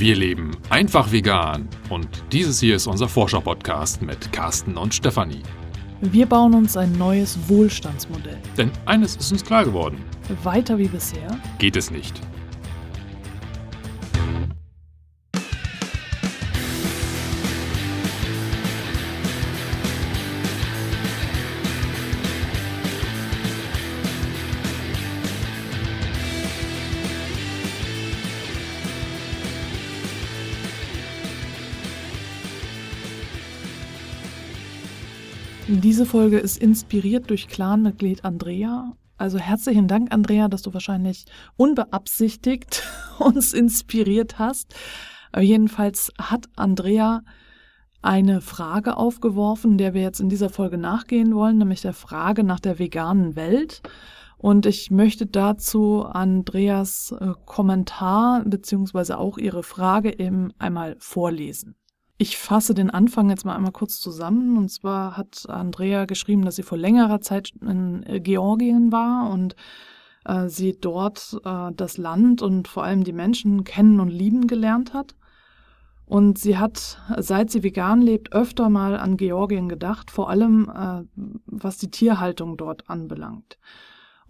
Wir leben einfach vegan und dieses hier ist unser Forscher-Podcast mit Carsten und Stefanie. Wir bauen uns ein neues Wohlstandsmodell. Denn eines ist uns klar geworden. Weiter wie bisher Geht es nicht. Diese Folge ist inspiriert durch Clanmitglied Andrea. Also herzlichen Dank, Andrea, dass du wahrscheinlich unbeabsichtigt uns inspiriert hast. Jedenfalls hat Andrea eine Frage aufgeworfen, der wir jetzt in dieser Folge nachgehen wollen, nämlich der Frage nach der veganen Welt. Und ich möchte dazu Andreas äh, Kommentar beziehungsweise auch ihre Frage eben einmal vorlesen. Ich fasse den Anfang jetzt mal einmal kurz zusammen. Und zwar hat Andrea geschrieben, dass sie vor längerer Zeit in äh, Georgien war und äh, sie dort äh, das Land und vor allem die Menschen kennen und lieben gelernt hat. Und sie hat, seit sie vegan lebt, öfter mal an Georgien gedacht, vor allem äh, was die Tierhaltung dort anbelangt.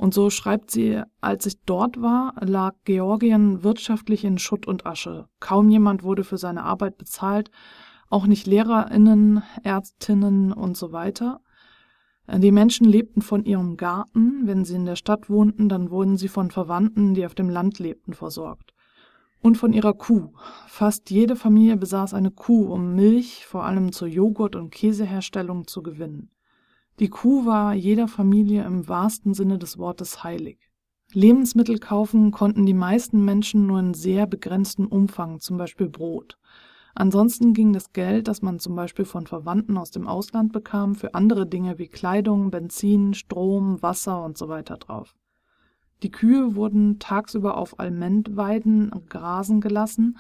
Und so schreibt sie, als ich dort war, lag Georgien wirtschaftlich in Schutt und Asche. Kaum jemand wurde für seine Arbeit bezahlt, auch nicht Lehrerinnen, Ärztinnen und so weiter. Die Menschen lebten von ihrem Garten. Wenn sie in der Stadt wohnten, dann wurden sie von Verwandten, die auf dem Land lebten, versorgt. Und von ihrer Kuh. Fast jede Familie besaß eine Kuh, um Milch, vor allem zur Joghurt- und Käseherstellung, zu gewinnen. Die Kuh war jeder Familie im wahrsten Sinne des Wortes heilig. Lebensmittel kaufen konnten die meisten Menschen nur in sehr begrenztem Umfang, zum Beispiel Brot. Ansonsten ging das Geld, das man zum Beispiel von Verwandten aus dem Ausland bekam, für andere Dinge wie Kleidung, Benzin, Strom, Wasser und so weiter drauf. Die Kühe wurden tagsüber auf Almentweiden grasen gelassen,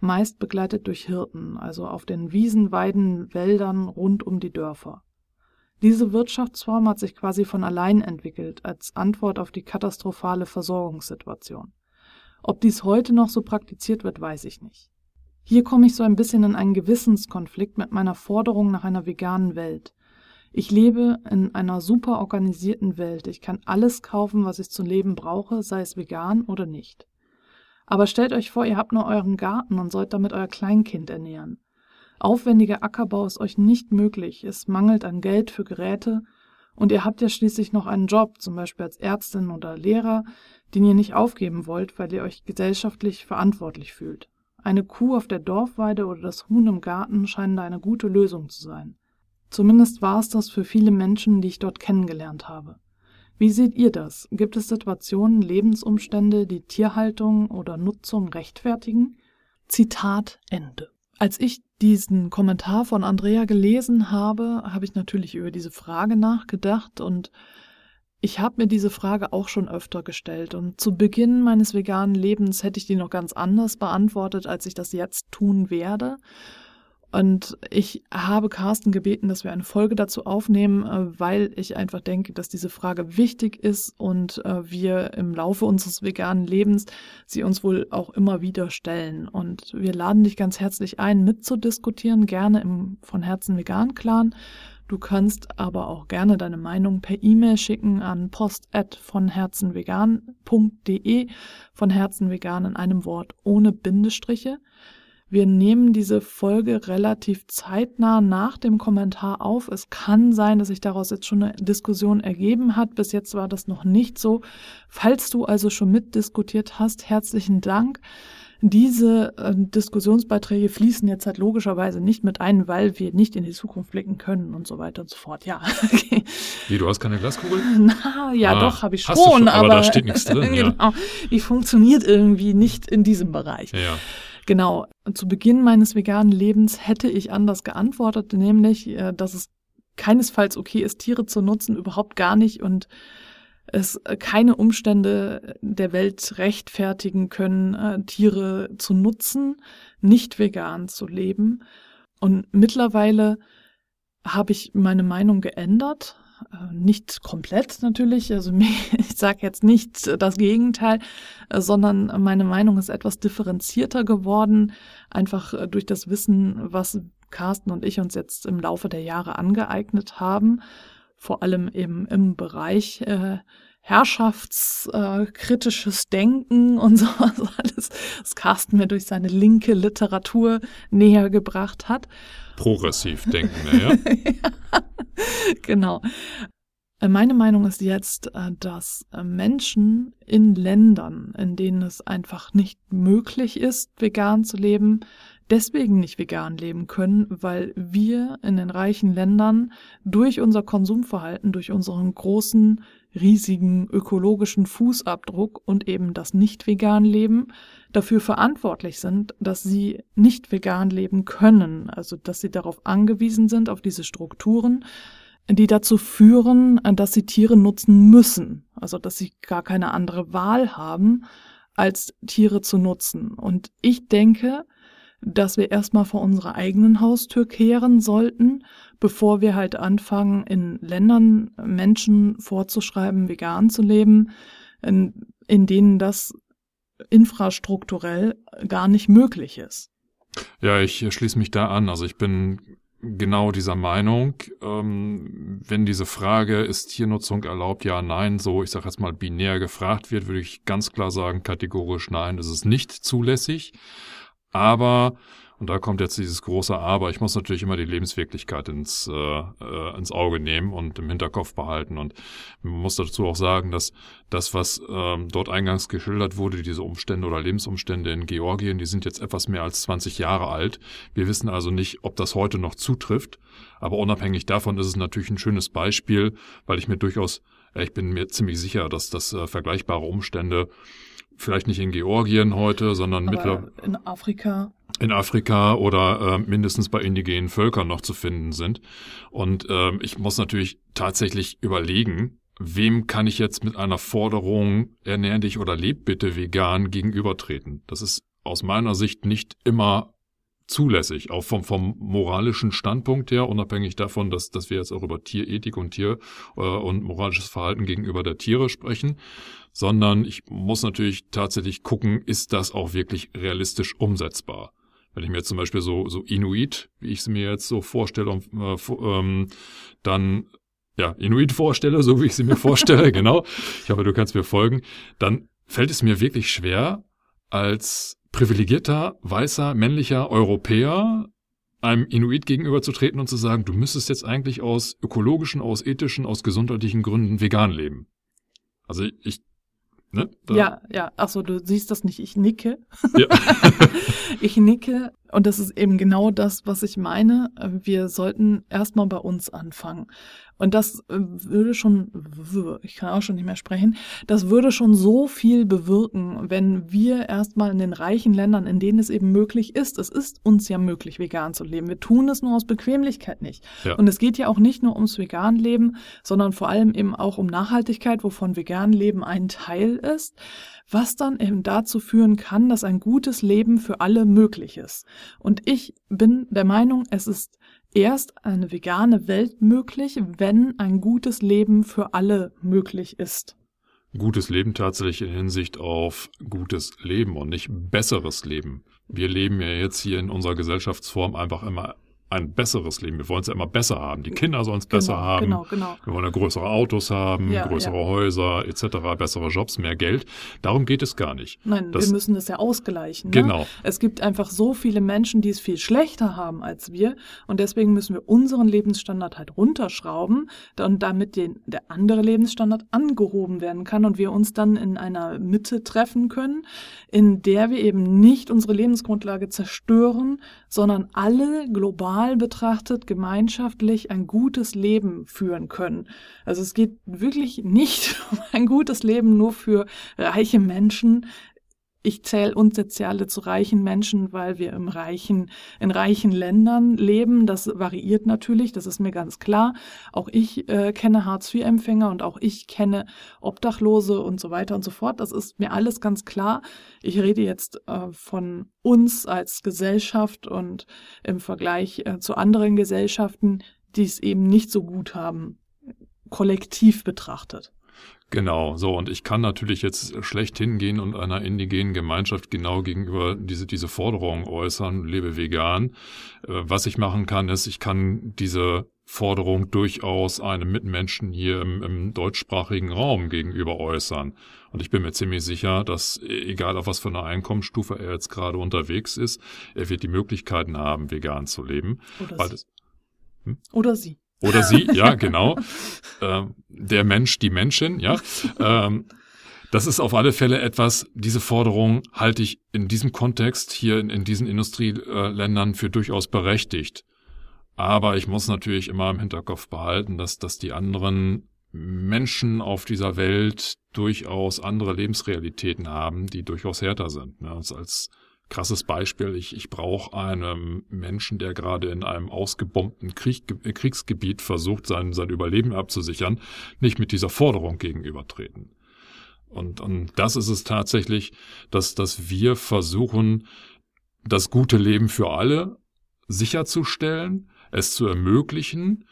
meist begleitet durch Hirten, also auf den Wiesen, Weiden, Wäldern rund um die Dörfer. Diese Wirtschaftsform hat sich quasi von allein entwickelt, als Antwort auf die katastrophale Versorgungssituation. Ob dies heute noch so praktiziert wird, weiß ich nicht. Hier komme ich so ein bisschen in einen Gewissenskonflikt mit meiner Forderung nach einer veganen Welt. Ich lebe in einer super organisierten Welt. Ich kann alles kaufen, was ich zum Leben brauche, sei es vegan oder nicht. Aber stellt euch vor, ihr habt nur euren Garten und sollt damit euer Kleinkind ernähren. Aufwendiger Ackerbau ist euch nicht möglich, es mangelt an Geld für Geräte und ihr habt ja schließlich noch einen Job, zum Beispiel als Ärztin oder Lehrer, den ihr nicht aufgeben wollt, weil ihr euch gesellschaftlich verantwortlich fühlt. Eine Kuh auf der Dorfweide oder das Huhn im Garten scheinen da eine gute Lösung zu sein. Zumindest war es das für viele Menschen, die ich dort kennengelernt habe. Wie seht ihr das? Gibt es Situationen, Lebensumstände, die Tierhaltung oder Nutzung rechtfertigen? Zitat Ende. Als ich diesen Kommentar von Andrea gelesen habe, habe ich natürlich über diese Frage nachgedacht und ich habe mir diese Frage auch schon öfter gestellt und zu Beginn meines veganen Lebens hätte ich die noch ganz anders beantwortet, als ich das jetzt tun werde. Und ich habe Carsten gebeten, dass wir eine Folge dazu aufnehmen, äh, weil ich einfach denke, dass diese Frage wichtig ist und äh, wir im Laufe unseres veganen Lebens sie uns wohl auch immer wieder stellen. Und wir laden dich ganz herzlich ein, mitzudiskutieren, gerne im von Herzen vegan Clan. Du kannst aber auch gerne deine Meinung per E-Mail schicken an post von herzenvegan.de von Herzen vegan in einem Wort ohne Bindestriche. Wir nehmen diese Folge relativ zeitnah nach dem Kommentar auf. Es kann sein, dass sich daraus jetzt schon eine Diskussion ergeben hat. Bis jetzt war das noch nicht so. Falls du also schon mitdiskutiert hast, herzlichen Dank. Diese äh, Diskussionsbeiträge fließen jetzt halt logischerweise nicht mit ein, weil wir nicht in die Zukunft blicken können und so weiter und so fort. Ja. Okay. Wie, du hast keine Glaskugel? Na, ja, ah, doch, habe ich schon, schon, aber, aber da steht nichts drin. genau, ja. die funktioniert irgendwie nicht in diesem Bereich. Ja. Genau, zu Beginn meines veganen Lebens hätte ich anders geantwortet, nämlich, äh, dass es keinesfalls okay ist, Tiere zu nutzen, überhaupt gar nicht und es keine Umstände der Welt rechtfertigen können, äh, Tiere zu nutzen, nicht vegan zu leben. Und mittlerweile habe ich meine Meinung geändert. Äh, nicht komplett natürlich, also ich sage jetzt nicht das Gegenteil, äh, sondern meine Meinung ist etwas differenzierter geworden, einfach äh, durch das Wissen, was Carsten und ich uns jetzt im Laufe der Jahre angeeignet haben, vor allem eben im Bereich äh, herrschaftskritisches Denken und so alles, das Carsten mir durch seine linke Literatur näher gebracht hat. Progressiv denken, ja. ja, genau. Äh, meine Meinung ist jetzt, äh, dass äh, Menschen in Ländern, in denen es einfach nicht möglich ist, vegan zu leben, deswegen nicht vegan leben können, weil wir in den reichen Ländern durch unser Konsumverhalten, durch unseren großen, riesigen ökologischen Fußabdruck und eben das nicht vegan Leben dafür verantwortlich sind, dass sie nicht vegan leben können, also dass sie darauf angewiesen sind, auf diese Strukturen, die dazu führen, dass sie Tiere nutzen müssen, also dass sie gar keine andere Wahl haben, als Tiere zu nutzen. Und ich denke, dass wir erstmal vor unserer eigenen Haustür kehren sollten, bevor wir halt anfangen, in Ländern Menschen vorzuschreiben, vegan zu leben, in, in denen das infrastrukturell gar nicht möglich ist. Ja, ich schließe mich da an. Also ich bin genau dieser Meinung. Ähm, wenn diese Frage, ist Tiernutzung erlaubt, ja, nein, so, ich sage jetzt mal binär gefragt wird, würde ich ganz klar sagen, kategorisch nein, ist es nicht zulässig. Aber, und da kommt jetzt dieses große Aber, ich muss natürlich immer die Lebenswirklichkeit ins, äh, äh, ins Auge nehmen und im Hinterkopf behalten. Und man muss dazu auch sagen, dass das, was ähm, dort eingangs geschildert wurde, diese Umstände oder Lebensumstände in Georgien, die sind jetzt etwas mehr als 20 Jahre alt. Wir wissen also nicht, ob das heute noch zutrifft. Aber unabhängig davon ist es natürlich ein schönes Beispiel, weil ich mir durchaus, ich bin mir ziemlich sicher, dass das äh, vergleichbare Umstände vielleicht nicht in Georgien heute, sondern mittlerweile in Afrika. In Afrika oder äh, mindestens bei indigenen Völkern noch zu finden sind. Und ähm, ich muss natürlich tatsächlich überlegen, wem kann ich jetzt mit einer Forderung ernähr dich oder leb bitte vegan gegenübertreten. Das ist aus meiner Sicht nicht immer zulässig, auch vom, vom moralischen Standpunkt her, unabhängig davon, dass, dass wir jetzt auch über Tierethik und Tier äh, und moralisches Verhalten gegenüber der Tiere sprechen, sondern ich muss natürlich tatsächlich gucken, ist das auch wirklich realistisch umsetzbar. Wenn ich mir jetzt zum Beispiel so, so Inuit, wie ich es mir jetzt so vorstelle, äh, ähm, dann ja, Inuit vorstelle, so wie ich sie mir vorstelle, genau. Ich hoffe, du kannst mir folgen. Dann fällt es mir wirklich schwer, als privilegierter, weißer, männlicher Europäer einem Inuit gegenüberzutreten und zu sagen, du müsstest jetzt eigentlich aus ökologischen, aus ethischen, aus gesundheitlichen Gründen vegan leben. Also ich, ne? ja, ja. Ach so, du siehst das nicht. Ich nicke. Ja. ich nicke. Und das ist eben genau das, was ich meine. Wir sollten erstmal bei uns anfangen. Und das äh, würde schon, ich kann auch schon nicht mehr sprechen, das würde schon so viel bewirken, wenn wir erstmal in den reichen Ländern, in denen es eben möglich ist, es ist uns ja möglich, vegan zu leben. Wir tun es nur aus Bequemlichkeit nicht. Ja. Und es geht ja auch nicht nur ums vegan Leben, sondern vor allem eben auch um Nachhaltigkeit, wovon vegan Leben ein Teil ist was dann eben dazu führen kann, dass ein gutes Leben für alle möglich ist. Und ich bin der Meinung, es ist erst eine vegane Welt möglich, wenn ein gutes Leben für alle möglich ist. Gutes Leben tatsächlich in Hinsicht auf gutes Leben und nicht besseres Leben. Wir leben ja jetzt hier in unserer Gesellschaftsform einfach immer ein besseres Leben. Wir wollen es ja immer besser haben. Die Kinder sollen es genau, besser haben. Genau, genau. Wir wollen ja größere Autos haben, ja, größere ja. Häuser etc., bessere Jobs, mehr Geld. Darum geht es gar nicht. Nein, das, wir müssen es ja ausgleichen. Ne? Genau. Es gibt einfach so viele Menschen, die es viel schlechter haben als wir und deswegen müssen wir unseren Lebensstandard halt runterschrauben und damit den, der andere Lebensstandard angehoben werden kann und wir uns dann in einer Mitte treffen können, in der wir eben nicht unsere Lebensgrundlage zerstören, sondern alle global betrachtet gemeinschaftlich ein gutes Leben führen können. Also es geht wirklich nicht um ein gutes Leben nur für reiche Menschen. Ich zähle uns jetzt ja alle zu reichen Menschen, weil wir im reichen, in reichen Ländern leben. Das variiert natürlich, das ist mir ganz klar. Auch ich äh, kenne Hartz-IV-Empfänger und auch ich kenne Obdachlose und so weiter und so fort. Das ist mir alles ganz klar. Ich rede jetzt äh, von uns als Gesellschaft und im Vergleich äh, zu anderen Gesellschaften, die es eben nicht so gut haben kollektiv betrachtet. Genau, so und ich kann natürlich jetzt schlecht hingehen und einer indigenen Gemeinschaft genau gegenüber diese diese Forderung äußern, lebe vegan. Äh, was ich machen kann, ist, ich kann diese Forderung durchaus einem Mitmenschen hier im, im deutschsprachigen Raum gegenüber äußern. Und ich bin mir ziemlich sicher, dass egal auf was für einer Einkommensstufe er jetzt gerade unterwegs ist, er wird die Möglichkeiten haben, vegan zu leben. Oder, sie. Das, hm? Oder sie. Oder sie, ja, genau. ähm, der Mensch, die Menschin, ja. Ähm, das ist auf alle Fälle etwas, diese Forderung halte ich in diesem Kontext hier in, in diesen Industrieländern für durchaus berechtigt. Aber ich muss natürlich immer im Hinterkopf behalten, dass, dass die anderen Menschen auf dieser Welt durchaus andere Lebensrealitäten haben, die durchaus härter sind. Ne? Als, als krasses Beispiel, ich, ich brauche einen Menschen, der gerade in einem ausgebombten Krieg, Kriegsgebiet versucht, sein, sein Überleben abzusichern, nicht mit dieser Forderung gegenübertreten. Und, und das ist es tatsächlich, dass, dass wir versuchen, das gute Leben für alle sicherzustellen, es zu ermöglichen,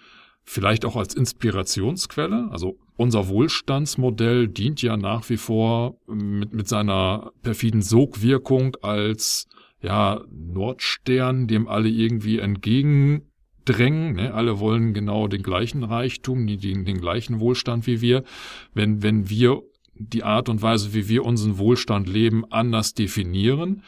vielleicht auch als Inspirationsquelle. Also unser Wohlstandsmodell dient ja nach wie vor mit, mit seiner perfiden Sogwirkung als ja, Nordstern, dem alle irgendwie entgegendrängen. Ne? Alle wollen genau den gleichen Reichtum, den, den gleichen Wohlstand wie wir. Wenn, wenn wir die Art und Weise, wie wir unseren Wohlstand leben, anders definieren,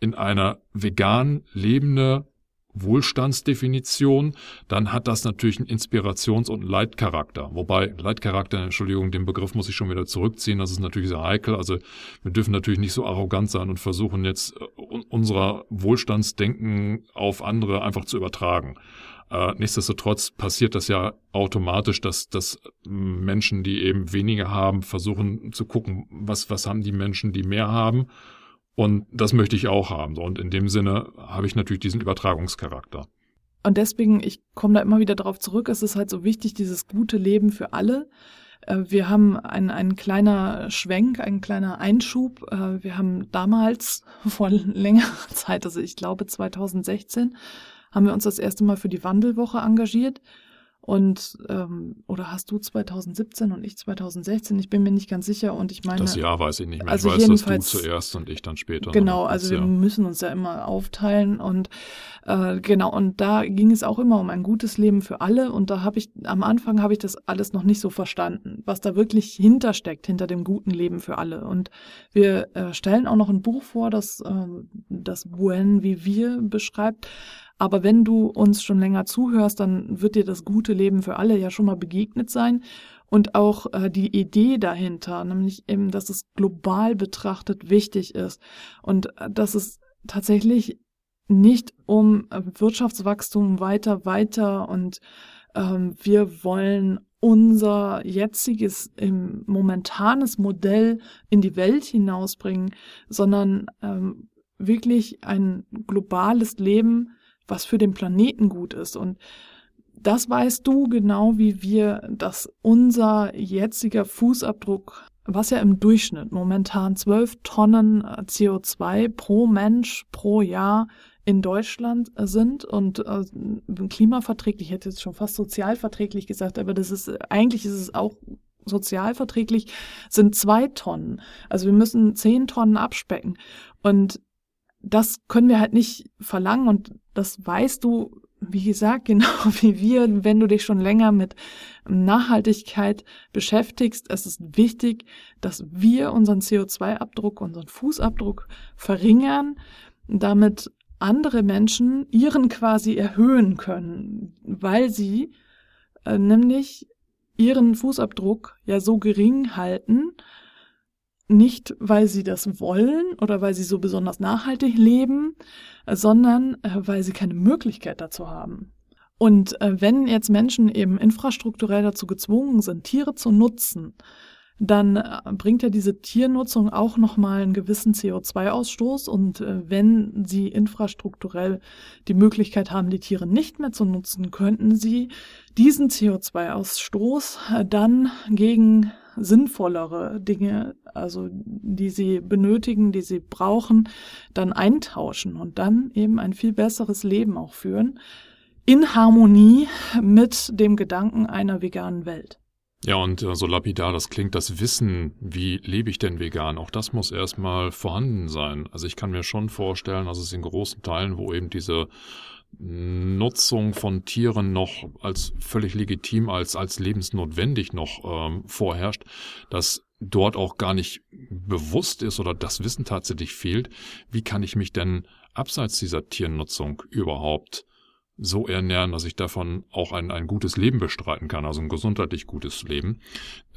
in einer vegan lebende Wohlstandsdefinition, dann hat das natürlich einen Inspirations- und Leitcharakter. Wobei Leitcharakter, Entschuldigung, den Begriff muss ich schon wieder zurückziehen, das ist natürlich sehr heikel. Also wir dürfen natürlich nicht so arrogant sein und versuchen jetzt äh, unser Wohlstandsdenken auf andere einfach zu übertragen. Äh, nichtsdestotrotz passiert das ja automatisch, dass, dass Menschen, die eben weniger haben, versuchen zu gucken, was, was haben die Menschen, die mehr haben und das möchte ich auch haben. Und in dem Sinne habe ich natürlich diesen Übertragungscharakter. Und deswegen, ich komme da immer wieder darauf zurück, es ist halt so wichtig, dieses gute Leben für alle. Äh, wir haben ein, ein kleiner Schwenk, ein kleiner Einschub. Äh, wir haben damals vor längerer Zeit, also ich glaube 2016, haben wir uns das erste Mal für die Wandelwoche engagiert. Und ähm, oder hast du 2017 und ich 2016? Ich bin mir nicht ganz sicher und ich meine. Das Jahr weiß ich nicht mehr. Also ich weiß, dass du zuerst und ich dann später. Genau, also wir müssen uns ja immer aufteilen und äh, genau und da ging es auch immer um ein gutes Leben für alle und da habe ich am Anfang habe ich das alles noch nicht so verstanden, was da wirklich hintersteckt hinter dem guten Leben für alle. Und wir äh, stellen auch noch ein Buch vor, das äh, das Buen wie wir beschreibt. Aber wenn du uns schon länger zuhörst, dann wird dir das gute Leben für alle ja schon mal begegnet sein. Und auch äh, die Idee dahinter, nämlich eben, dass es global betrachtet wichtig ist und äh, dass es tatsächlich nicht um äh, Wirtschaftswachstum weiter, weiter und ähm, wir wollen unser jetziges im momentanes Modell in die Welt hinausbringen, sondern ähm, wirklich ein globales Leben, was für den Planeten gut ist. Und das weißt du genau wie wir, dass unser jetziger Fußabdruck, was ja im Durchschnitt momentan 12 Tonnen äh, CO2 pro Mensch pro Jahr in Deutschland äh, sind und äh, klimaverträglich, ich hätte jetzt schon fast sozialverträglich gesagt, aber das ist, eigentlich ist es auch sozialverträglich, sind zwei Tonnen. Also wir müssen zehn Tonnen abspecken. Und das können wir halt nicht verlangen und das weißt du, wie gesagt, genau wie wir, wenn du dich schon länger mit Nachhaltigkeit beschäftigst. Es ist wichtig, dass wir unseren CO2-Abdruck, unseren Fußabdruck verringern, damit andere Menschen ihren quasi erhöhen können, weil sie äh, nämlich ihren Fußabdruck ja so gering halten, nicht, weil sie das wollen oder weil sie so besonders nachhaltig leben, sondern äh, weil sie keine Möglichkeit dazu haben. Und äh, wenn jetzt Menschen eben infrastrukturell dazu gezwungen sind, Tiere zu nutzen, dann äh, bringt ja diese Tiernutzung auch nochmal einen gewissen CO2-Ausstoß. Und wenn sie infrastrukturell die Möglichkeit haben, die Tiere nicht mehr zu nutzen, könnten sie diesen CO2-Ausstoß dann gegen sinnvollere Dinge, also die sie benötigen, die sie brauchen, dann eintauschen und dann eben ein viel besseres Leben auch führen, in Harmonie mit dem Gedanken einer veganen Welt. Ja, und äh, so lapidar das klingt, das Wissen, wie lebe ich denn vegan, auch das muss erstmal vorhanden sein. Also ich kann mir schon vorstellen, dass es in großen Teilen, wo eben diese Nutzung von Tieren noch als völlig legitim, als, als lebensnotwendig noch ähm, vorherrscht, dass dort auch gar nicht bewusst ist oder das Wissen tatsächlich fehlt, wie kann ich mich denn abseits dieser Tiernutzung überhaupt so ernähren, dass ich davon auch ein, ein gutes Leben bestreiten kann, also ein gesundheitlich gutes Leben.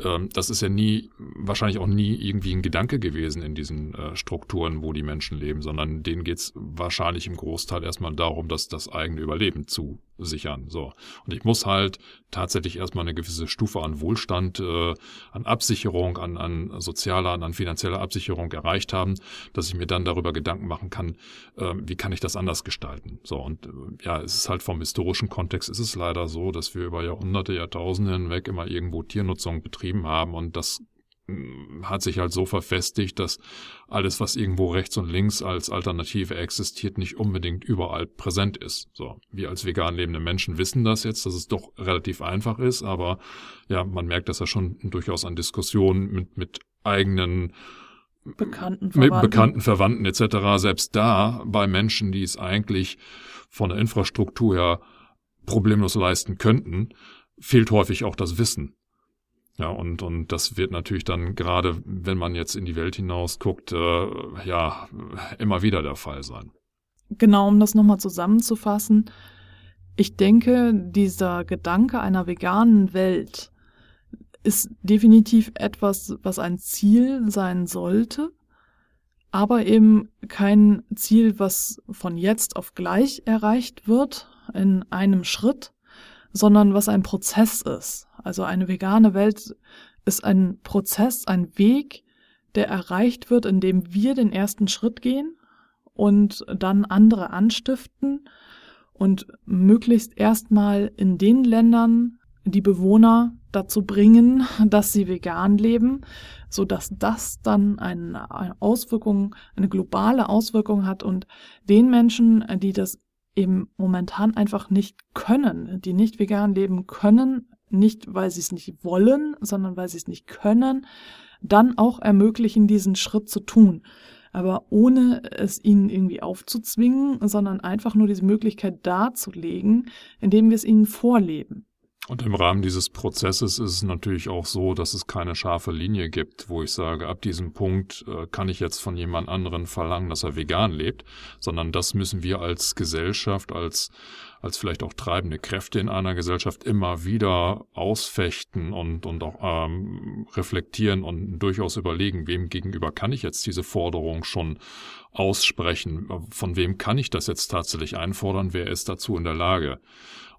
Ähm, das ist ja nie, wahrscheinlich auch nie irgendwie ein Gedanke gewesen in diesen äh, Strukturen, wo die Menschen leben, sondern denen geht's wahrscheinlich im Großteil erstmal darum, dass das eigene Überleben zu sichern. So. Und ich muss halt tatsächlich erstmal eine gewisse Stufe an Wohlstand, äh, an Absicherung, an, an sozialer, an, an finanzieller Absicherung erreicht haben, dass ich mir dann darüber Gedanken machen kann, äh, wie kann ich das anders gestalten. So, und äh, ja, es ist halt vom historischen Kontext ist es leider so, dass wir über Jahrhunderte, Jahrtausende hinweg immer irgendwo Tiernutzung betrieben haben und das hat sich halt so verfestigt, dass alles, was irgendwo rechts und links als Alternative existiert, nicht unbedingt überall präsent ist. So, wir als vegan lebende Menschen wissen das jetzt, dass es doch relativ einfach ist, aber ja, man merkt das ja schon durchaus an Diskussionen mit, mit eigenen Bekannten, Verwandten. Bekannten, Verwandten etc. Selbst da bei Menschen, die es eigentlich von der Infrastruktur her problemlos leisten könnten, fehlt häufig auch das Wissen. Ja, und, und das wird natürlich dann gerade, wenn man jetzt in die Welt hinaus guckt, äh, ja, immer wieder der Fall sein. Genau, um das nochmal zusammenzufassen. Ich denke, dieser Gedanke einer veganen Welt ist definitiv etwas, was ein Ziel sein sollte, aber eben kein Ziel, was von jetzt auf gleich erreicht wird in einem Schritt, sondern was ein Prozess ist. Also eine vegane Welt ist ein Prozess, ein Weg, der erreicht wird, indem wir den ersten Schritt gehen und dann andere anstiften und möglichst erstmal in den Ländern die Bewohner dazu bringen, dass sie vegan leben, so dass das dann eine Auswirkung, eine globale Auswirkung hat und den Menschen, die das eben momentan einfach nicht können, die nicht vegan leben können, nicht weil sie es nicht wollen, sondern weil sie es nicht können, dann auch ermöglichen, diesen Schritt zu tun. Aber ohne es ihnen irgendwie aufzuzwingen, sondern einfach nur diese Möglichkeit darzulegen, indem wir es ihnen vorleben. Und im Rahmen dieses Prozesses ist es natürlich auch so, dass es keine scharfe Linie gibt, wo ich sage, ab diesem Punkt äh, kann ich jetzt von jemand anderen verlangen, dass er vegan lebt, sondern das müssen wir als Gesellschaft, als, als vielleicht auch treibende Kräfte in einer Gesellschaft immer wieder ausfechten und, und auch ähm, reflektieren und durchaus überlegen, wem gegenüber kann ich jetzt diese Forderung schon aussprechen, von wem kann ich das jetzt tatsächlich einfordern, wer ist dazu in der Lage.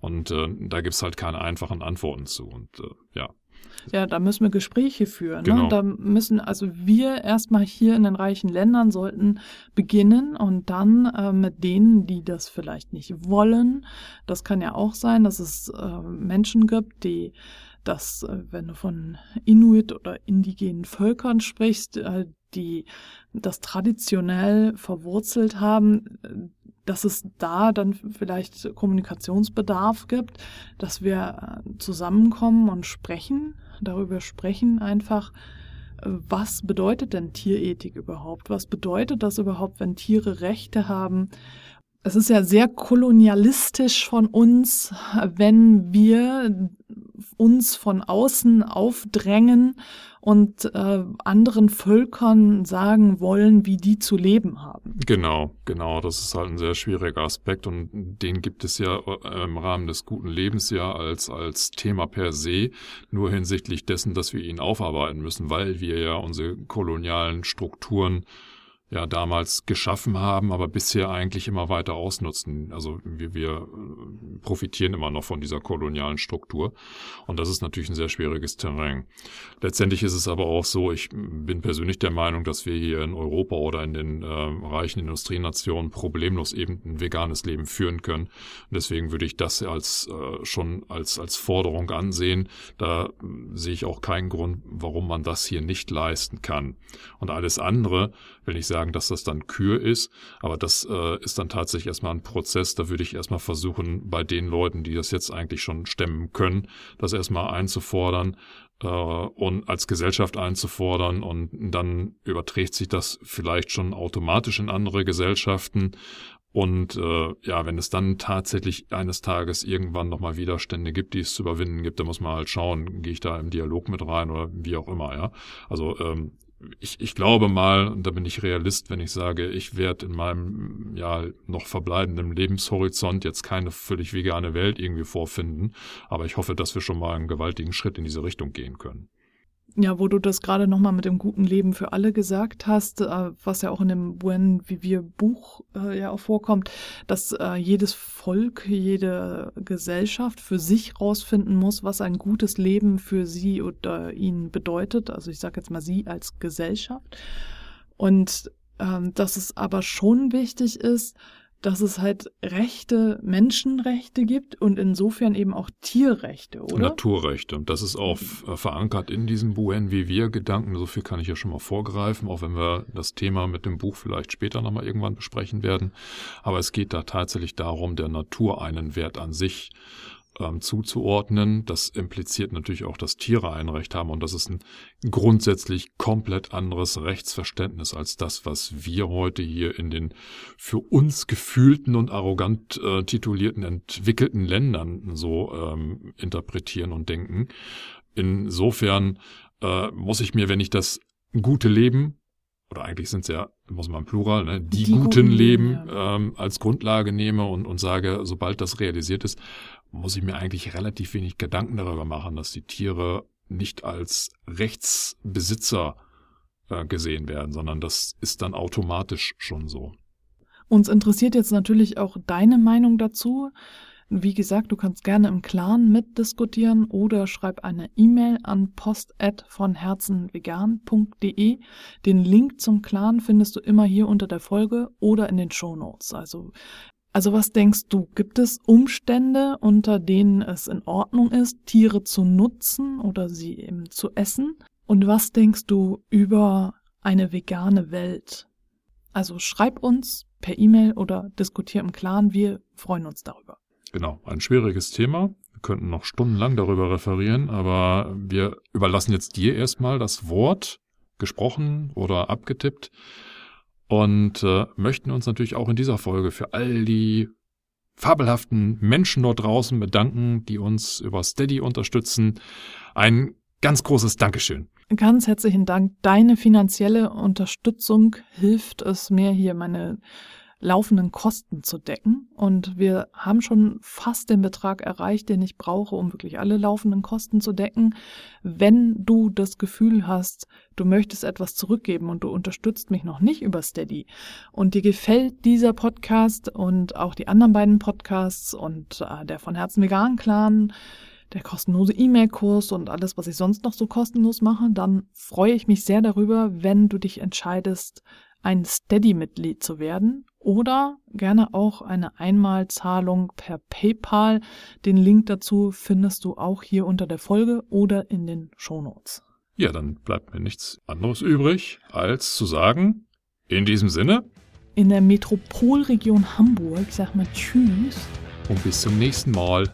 Und äh, da gibt's halt keine einfachen Antworten zu. Und äh, ja. Ja, da müssen wir Gespräche führen. Ne? Genau. Ne? Da müssen also wir erstmal hier in den reichen Ländern sollten beginnen und dann äh, mit denen, die das vielleicht nicht wollen. Das kann ja auch sein, dass es äh, Menschen gibt, die das, äh, wenn du von Inuit oder indigenen Völkern sprichst, äh, die das traditionell verwurzelt haben, dass es da dann vielleicht Kommunikationsbedarf gibt, dass wir äh, zusammenkommen und sprechen, darüber sprechen einfach, äh, was bedeutet denn Tierethik überhaupt? Was bedeutet das überhaupt, wenn Tiere Rechte haben? Es ist ja sehr kolonialistisch von uns, wenn wir uns von außen aufdrängen und äh, anderen Völkern sagen wollen, wie die zu leben haben. Genau, genau. Das ist halt ein sehr schwieriger Aspekt und den gibt es ja äh, im Rahmen des guten Lebens ja als, als Thema per se, nur hinsichtlich dessen, dass wir ihn aufarbeiten müssen, weil wir ja unsere kolonialen Strukturen ja damals geschaffen haben, aber bisher eigentlich immer weiter ausnutzen. Also wir, wir äh, profitieren immer noch von dieser kolonialen Struktur und das ist natürlich ein sehr schwieriges Terrain. Letztendlich ist es aber auch so, ich bin persönlich der Meinung, dass wir hier in Europa oder in den äh, reichen Industrienationen problemlos eben ein veganes Leben führen können. Und deswegen würde ich das als äh, schon als als Forderung ansehen. Da äh, sehe ich auch keinen Grund, warum man das hier nicht leisten kann. Und alles andere, wenn ich sagen, dass das dann Kür ist, aber das äh, ist dann tatsächlich erstmal ein Prozess. Da würde ich erstmal versuchen, bei den Leuten, die das jetzt eigentlich schon stemmen können, das erstmal einzufordern äh, und als Gesellschaft einzufordern und dann überträgt sich das vielleicht schon automatisch in andere Gesellschaften. Und äh, ja, wenn es dann tatsächlich eines Tages irgendwann nochmal Widerstände gibt, die es zu überwinden gibt, dann muss man halt schauen, gehe ich da im Dialog mit rein oder wie auch immer, ja. Also ähm, ich, ich glaube mal, und da bin ich Realist, wenn ich sage, ich werde in meinem ja noch verbleibenden Lebenshorizont jetzt keine völlig vegane Welt irgendwie vorfinden, aber ich hoffe, dass wir schon mal einen gewaltigen Schritt in diese Richtung gehen können. Ja, wo du das gerade nochmal mit dem guten Leben für alle gesagt hast, äh, was ja auch in dem Buen Vivir Buch äh, ja auch vorkommt, dass äh, jedes Volk, jede Gesellschaft für sich rausfinden muss, was ein gutes Leben für sie oder ihn bedeutet. Also ich sage jetzt mal sie als Gesellschaft. Und ähm, dass es aber schon wichtig ist, dass es halt Rechte, Menschenrechte gibt und insofern eben auch Tierrechte, oder? Naturrechte. Und das ist auch mhm. verankert in diesem Buen wie wir Gedanken. So viel kann ich ja schon mal vorgreifen, auch wenn wir das Thema mit dem Buch vielleicht später nochmal irgendwann besprechen werden. Aber es geht da tatsächlich darum, der Natur einen Wert an sich ähm, zuzuordnen. Das impliziert natürlich auch, dass Tiere ein Recht haben und das ist ein grundsätzlich komplett anderes Rechtsverständnis als das, was wir heute hier in den für uns gefühlten und arrogant äh, titulierten entwickelten Ländern so ähm, interpretieren und denken. Insofern äh, muss ich mir, wenn ich das gute Leben oder eigentlich sind es ja, muss man Plural, ne, die, die guten, guten Leben ja. ähm, als Grundlage nehme und, und sage, sobald das realisiert ist, muss ich mir eigentlich relativ wenig Gedanken darüber machen, dass die Tiere nicht als Rechtsbesitzer äh, gesehen werden, sondern das ist dann automatisch schon so. Uns interessiert jetzt natürlich auch deine Meinung dazu. Wie gesagt, du kannst gerne im Clan mitdiskutieren oder schreib eine E-Mail an post von herzenvegan.de. Den Link zum Clan findest du immer hier unter der Folge oder in den Show Notes. Also also was denkst du, gibt es Umstände, unter denen es in Ordnung ist, Tiere zu nutzen oder sie eben zu essen? Und was denkst du über eine vegane Welt? Also schreib uns per E-Mail oder diskutier im Clan, wir freuen uns darüber. Genau, ein schwieriges Thema. Wir könnten noch stundenlang darüber referieren, aber wir überlassen jetzt dir erstmal das Wort, gesprochen oder abgetippt und äh, möchten uns natürlich auch in dieser Folge für all die fabelhaften Menschen dort draußen bedanken, die uns über Steady unterstützen. Ein ganz großes Dankeschön. Ganz herzlichen Dank. Deine finanzielle Unterstützung hilft es mir hier meine laufenden Kosten zu decken. Und wir haben schon fast den Betrag erreicht, den ich brauche, um wirklich alle laufenden Kosten zu decken. Wenn du das Gefühl hast, du möchtest etwas zurückgeben und du unterstützt mich noch nicht über Steady und dir gefällt dieser Podcast und auch die anderen beiden Podcasts und äh, der von Herzen Vegan Clan, der kostenlose E-Mail-Kurs und alles, was ich sonst noch so kostenlos mache, dann freue ich mich sehr darüber, wenn du dich entscheidest, ein Steady-Mitglied zu werden oder gerne auch eine Einmalzahlung per PayPal. Den Link dazu findest du auch hier unter der Folge oder in den Shownotes. Ja, dann bleibt mir nichts anderes übrig, als zu sagen, in diesem Sinne. In der Metropolregion Hamburg, sag mal Tschüss. Und bis zum nächsten Mal.